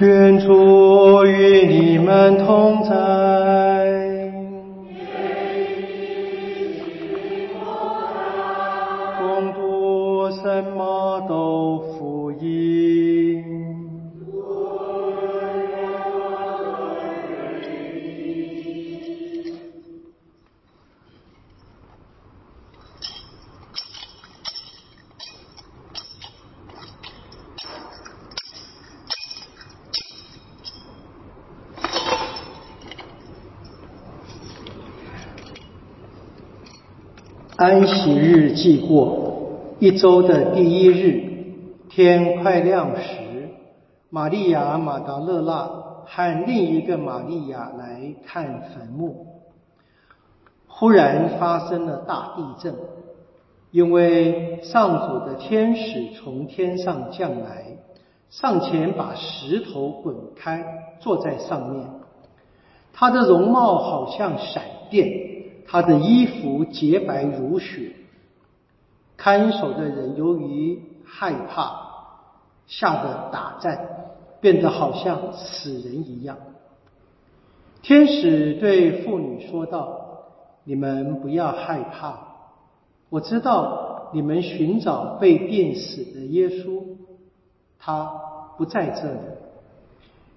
愿主与你们同在。安息日既过，一周的第一日，天快亮时，玛利亚马达勒纳和另一个玛利亚来看坟墓。忽然发生了大地震，因为上主的天使从天上降来，上前把石头滚开，坐在上面。他的容貌好像闪电。他的衣服洁白如雪，看守的人由于害怕，吓得打颤，变得好像死人一样。天使对妇女说道：“你们不要害怕，我知道你们寻找被电死的耶稣，他不在这里，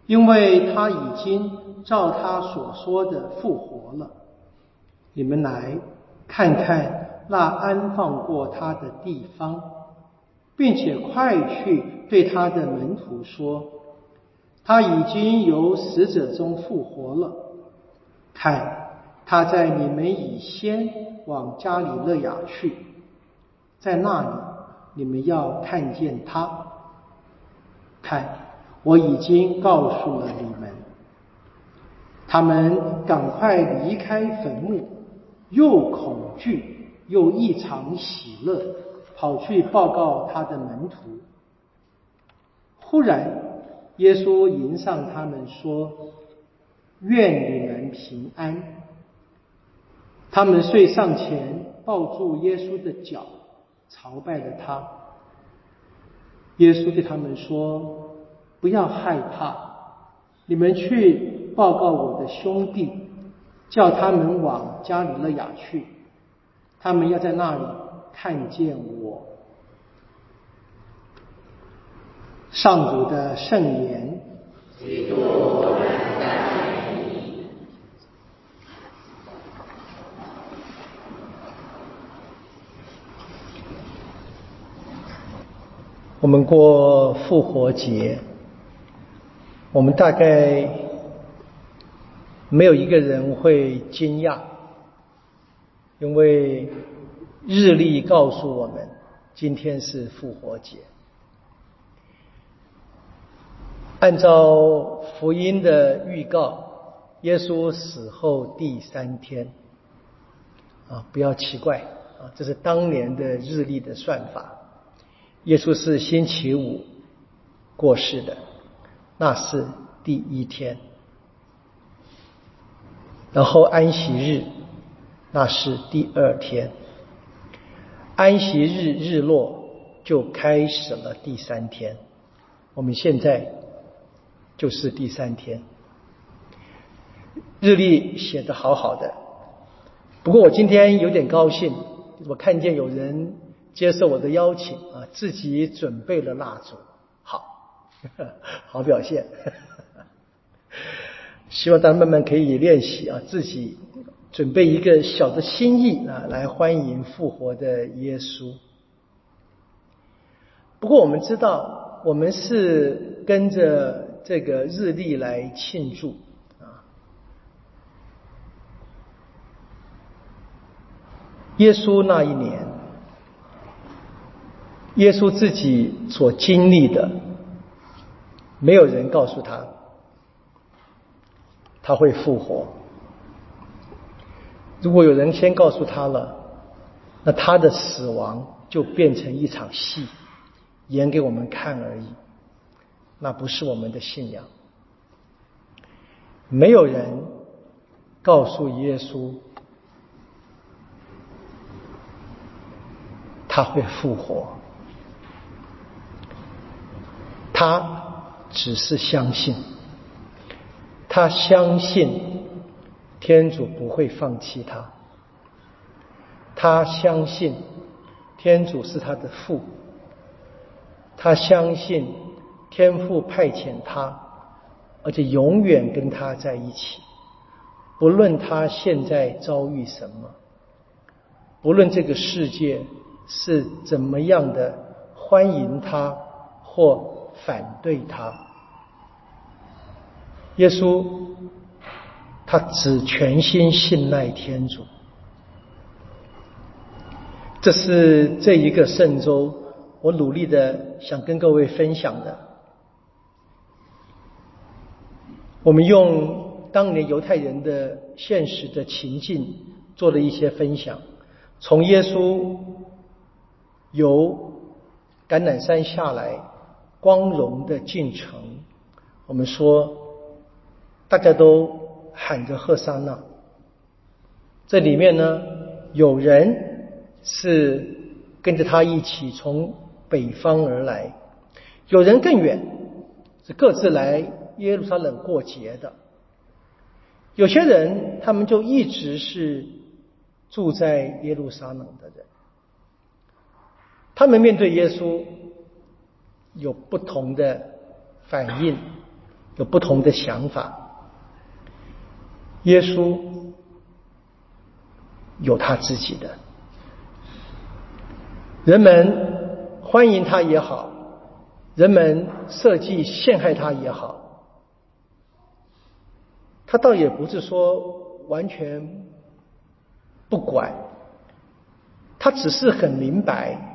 因为他已经照他所说的复活了。”你们来看看那安放过他的地方，并且快去对他的门徒说：他已经由死者中复活了。看，他在你们以先往加里勒雅去，在那里你们要看见他。看，我已经告诉了你们。他们赶快离开坟墓。又恐惧又异常喜乐，跑去报告他的门徒。忽然，耶稣迎上他们说：“愿你们平安。”他们遂上前抱住耶稣的脚，朝拜了他。耶稣对他们说：“不要害怕，你们去报告我的兄弟。”叫他们往加里勒雅去，他们要在那里看见我。上主的圣言。我们过复活节，我们大概。没有一个人会惊讶，因为日历告诉我们，今天是复活节。按照福音的预告，耶稣死后第三天，啊，不要奇怪啊，这是当年的日历的算法。耶稣是星期五过世的，那是第一天。然后安息日，那是第二天。安息日日落就开始了第三天。我们现在就是第三天。日历写的好好的，不过我今天有点高兴，我看见有人接受我的邀请啊，自己准备了蜡烛，好，好表现。希望大家慢慢可以练习啊，自己准备一个小的心意啊，来欢迎复活的耶稣。不过我们知道，我们是跟着这个日历来庆祝啊。耶稣那一年，耶稣自己所经历的，没有人告诉他。他会复活。如果有人先告诉他了，那他的死亡就变成一场戏，演给我们看而已。那不是我们的信仰。没有人告诉耶稣他会复活，他只是相信，他相信天主不会放弃他，他相信天主是他的父，他相信天父派遣他，而且永远跟他在一起，不论他现在遭遇什么，不论这个世界是怎么样的欢迎他或。反对他，耶稣他只全心信赖天主，这是这一个圣周我努力的想跟各位分享的。我们用当年犹太人的现实的情境做了一些分享，从耶稣由橄榄山下来。光荣的进程，我们说，大家都喊着赫萨那。这里面呢，有人是跟着他一起从北方而来，有人更远，是各自来耶路撒冷过节的。有些人他们就一直是住在耶路撒冷的人，他们面对耶稣。有不同的反应，有不同的想法。耶稣有他自己的，人们欢迎他也好，人们设计陷害他也好，他倒也不是说完全不管，他只是很明白。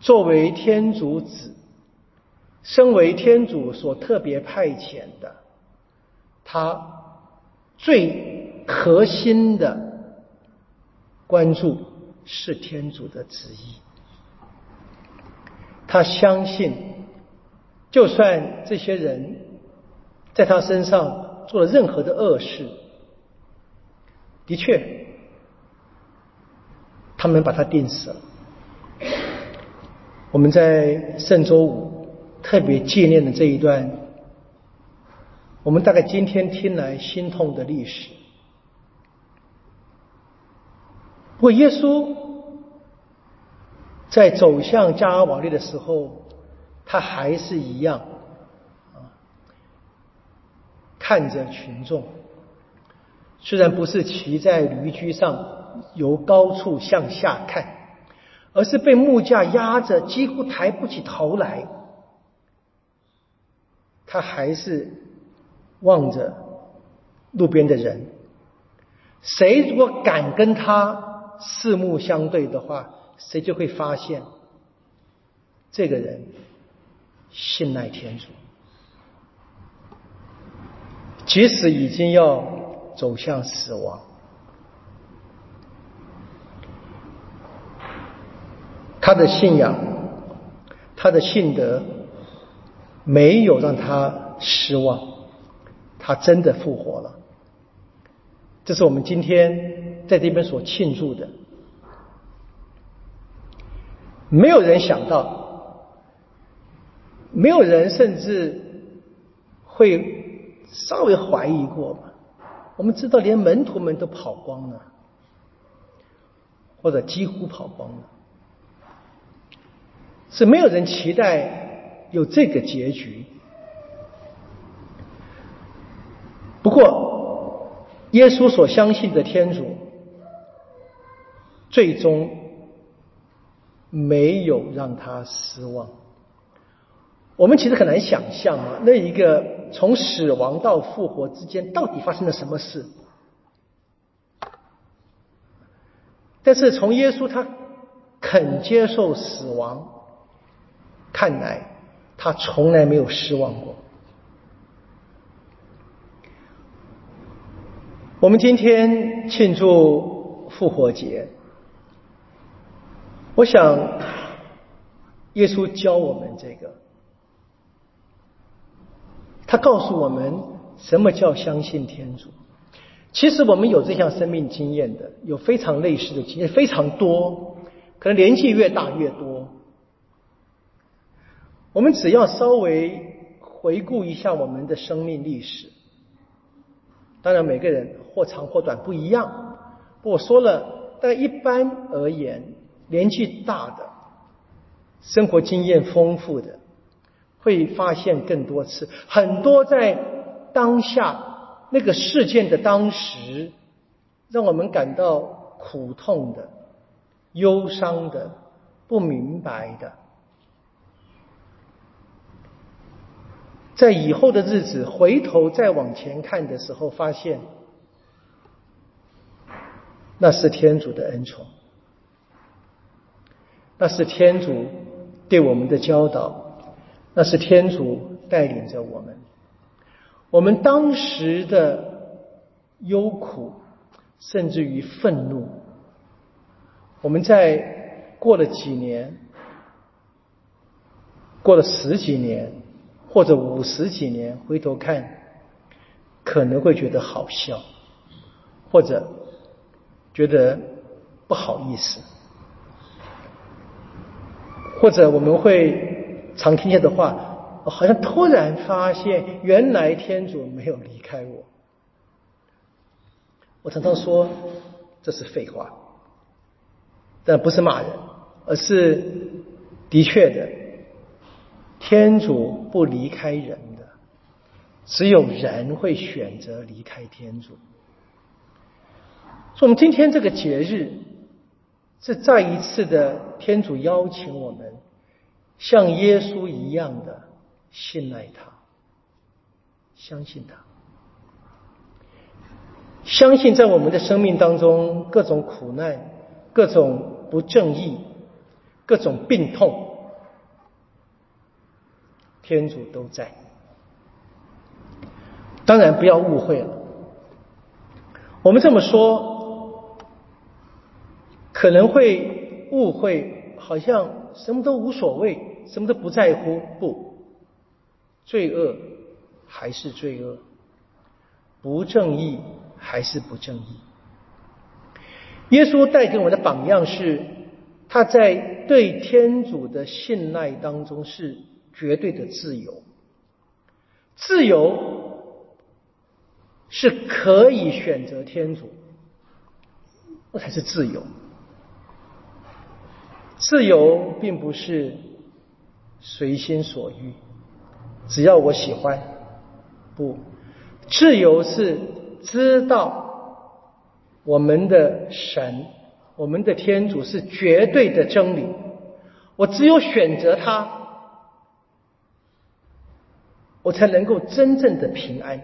作为天主子，身为天主所特别派遣的，他最核心的关注是天主的旨意。他相信，就算这些人在他身上做了任何的恶事，的确，他们把他定死了。我们在圣周五特别纪念的这一段，我们大概今天听来心痛的历史。不过耶稣在走向加尔瓦利的时候，他还是一样啊，看着群众，虽然不是骑在驴驹上，由高处向下看。而是被木架压着，几乎抬不起头来。他还是望着路边的人。谁如果敢跟他四目相对的话，谁就会发现，这个人信赖天主，即使已经要走向死亡。他的信仰，他的信德，没有让他失望，他真的复活了。这是我们今天在这边所庆祝的。没有人想到，没有人甚至会稍微怀疑过吧？我们知道，连门徒们都跑光了，或者几乎跑光了。是没有人期待有这个结局。不过，耶稣所相信的天主，最终没有让他失望。我们其实很难想象啊，那一个从死亡到复活之间到底发生了什么事？但是从耶稣他肯接受死亡。看来他从来没有失望过。我们今天庆祝复活节，我想耶稣教我们这个，他告诉我们什么叫相信天主。其实我们有这项生命经验的，有非常类似的经验，非常多，可能年纪越大越多。我们只要稍微回顾一下我们的生命历史。当然，每个人或长或短不一样。我说了，但一般而言，年纪大的、生活经验丰富的，会发现更多次，很多在当下那个事件的当时，让我们感到苦痛的、忧伤的、不明白的。在以后的日子，回头再往前看的时候，发现那是天主的恩宠，那是天主对我们的教导，那是天主带领着我们。我们当时的忧苦，甚至于愤怒，我们在过了几年，过了十几年。或者五十几年回头看，可能会觉得好笑，或者觉得不好意思，或者我们会常听见的话，好像突然发现，原来天主没有离开我。我常常说这是废话，但不是骂人，而是的确的。天主不离开人的，只有人会选择离开天主。所以，我们今天这个节日，是再一次的天主邀请我们，像耶稣一样的信赖他，相信他，相信在我们的生命当中，各种苦难、各种不正义、各种病痛。天主都在，当然不要误会了。我们这么说，可能会误会，好像什么都无所谓，什么都不在乎。不，罪恶还是罪恶，不正义还是不正义。耶稣带给我们的榜样是，他在对天主的信赖当中是。绝对的自由，自由是可以选择天主，那才是自由。自由并不是随心所欲，只要我喜欢。不，自由是知道我们的神，我们的天主是绝对的真理，我只有选择他。我才能够真正的平安，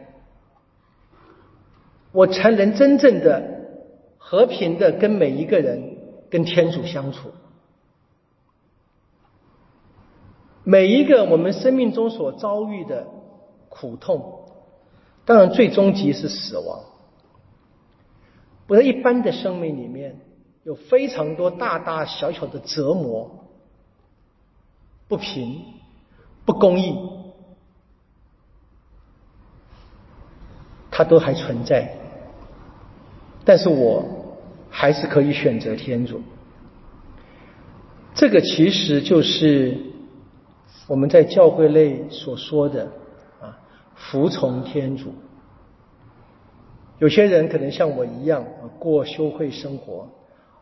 我才能真正的和平的跟每一个人、跟天主相处。每一个我们生命中所遭遇的苦痛，当然最终极是死亡。我在一般的生命里面，有非常多大大小小的折磨、不平、不公义。它都还存在，但是我还是可以选择天主。这个其实就是我们在教会内所说的啊，服从天主。有些人可能像我一样过修会生活，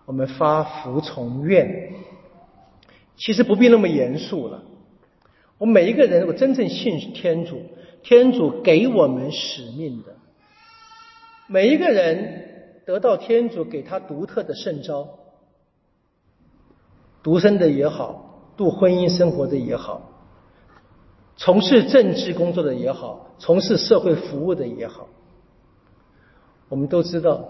我们发服从愿，其实不必那么严肃了。我每一个人，我真正信天主，天主给我们使命的。每一个人得到天主给他独特的圣招，独生的也好，度婚姻生活的也好，从事政治工作的也好，从事社会服务的也好，我们都知道，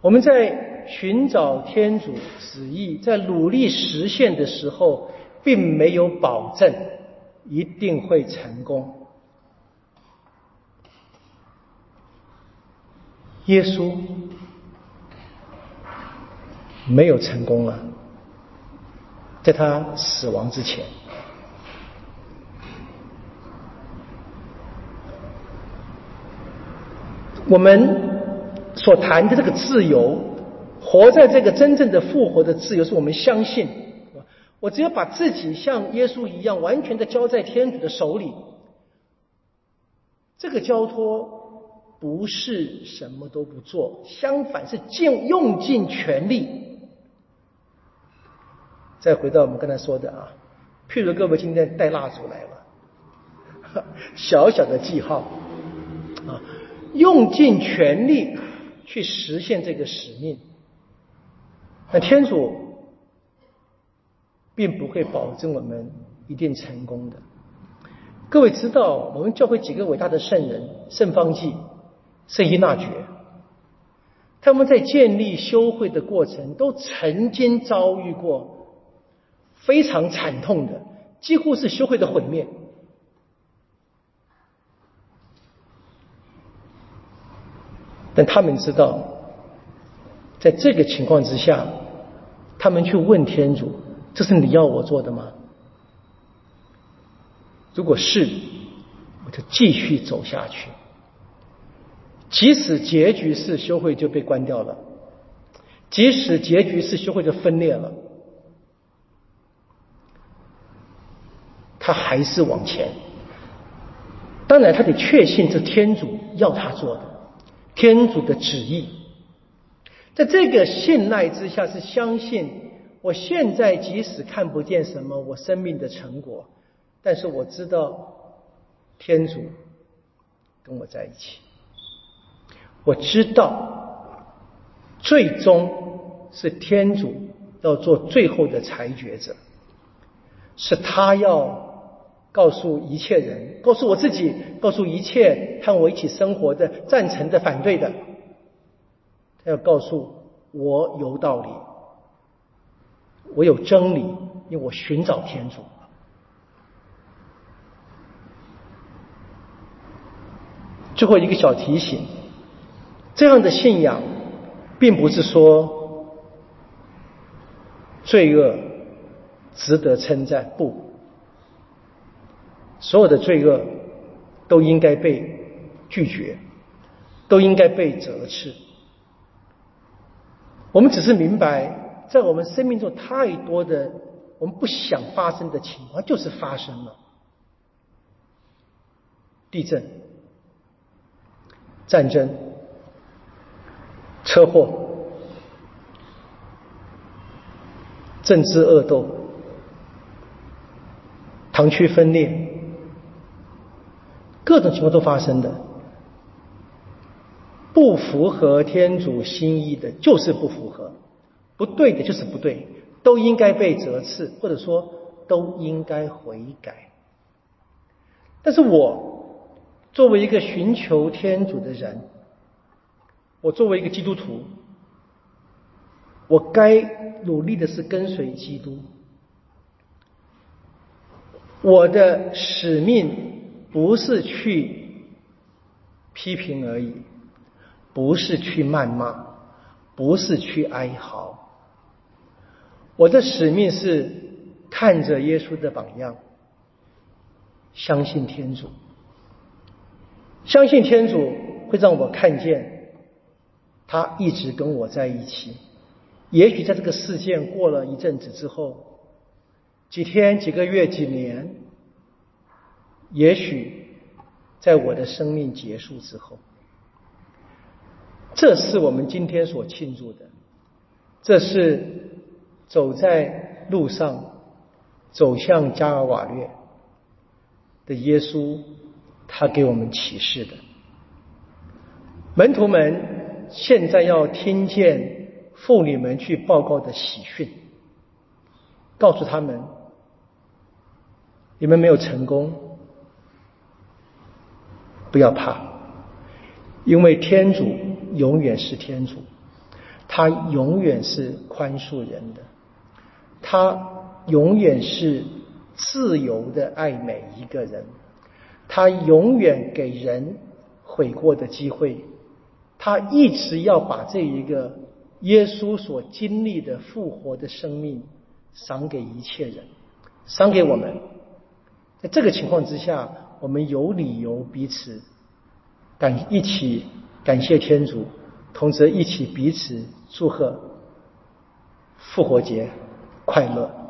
我们在寻找天主旨意，在努力实现的时候，并没有保证一定会成功。耶稣没有成功啊，在他死亡之前，我们所谈的这个自由，活在这个真正的复活的自由，是我们相信，我只有把自己像耶稣一样完全的交在天主的手里，这个交托不是什么都不做，相反是尽用尽全力。再回到我们刚才说的啊，譬如各位今天带蜡烛来了，小小的记号，用尽全力去实现这个使命，那天主并不会保证我们一定成功的。各位知道，我们教会几个伟大的圣人，圣方济、圣依纳爵，他们在建立修会的过程，都曾经遭遇过非常惨痛的，几乎是修会的毁灭。但他们知道，在这个情况之下，他们去问天主：“这是你要我做的吗？”如果是，我就继续走下去。即使结局是修会就被关掉了，即使结局是修会就分裂了，他还是往前。当然，他得确信这天主要他做的，天主的旨意。在这个信赖之下，是相信我现在即使看不见什么我生命的成果。但是我知道天主跟我在一起，我知道最终是天主要做最后的裁决者，是他要告诉一切人，告诉我自己，告诉一切和我一起生活的赞成的、反对的，他要告诉我有道理，我有真理，因为我寻找天主。最后一个小提醒：这样的信仰，并不是说罪恶值得称赞，不，所有的罪恶都应该被拒绝，都应该被责斥。我们只是明白，在我们生命中太多的我们不想发生的情况，就是发生了，地震。战争、车祸、政治恶斗、堂区分裂，各种情况都发生的。不符合天主心意的，就是不符合；不对的，就是不对，都应该被责斥，或者说都应该悔改。但是我。作为一个寻求天主的人，我作为一个基督徒，我该努力的是跟随基督。我的使命不是去批评而已，不是去谩骂，不是去哀嚎。我的使命是看着耶稣的榜样，相信天主。相信天主会让我看见，他一直跟我在一起。也许在这个事件过了一阵子之后，几天、几个月、几年，也许在我的生命结束之后，这是我们今天所庆祝的。这是走在路上，走向加尔瓦略的耶稣。他给我们启示的门徒们，现在要听见妇女们去报告的喜讯，告诉他们：你们没有成功，不要怕，因为天主永远是天主，他永远是宽恕人的，他永远是自由的爱每一个人。他永远给人悔过的机会，他一直要把这一个耶稣所经历的复活的生命赏给一切人，赏给我们。在这个情况之下，我们有理由彼此感一起感谢天主，同时一起彼此祝贺复活节快乐。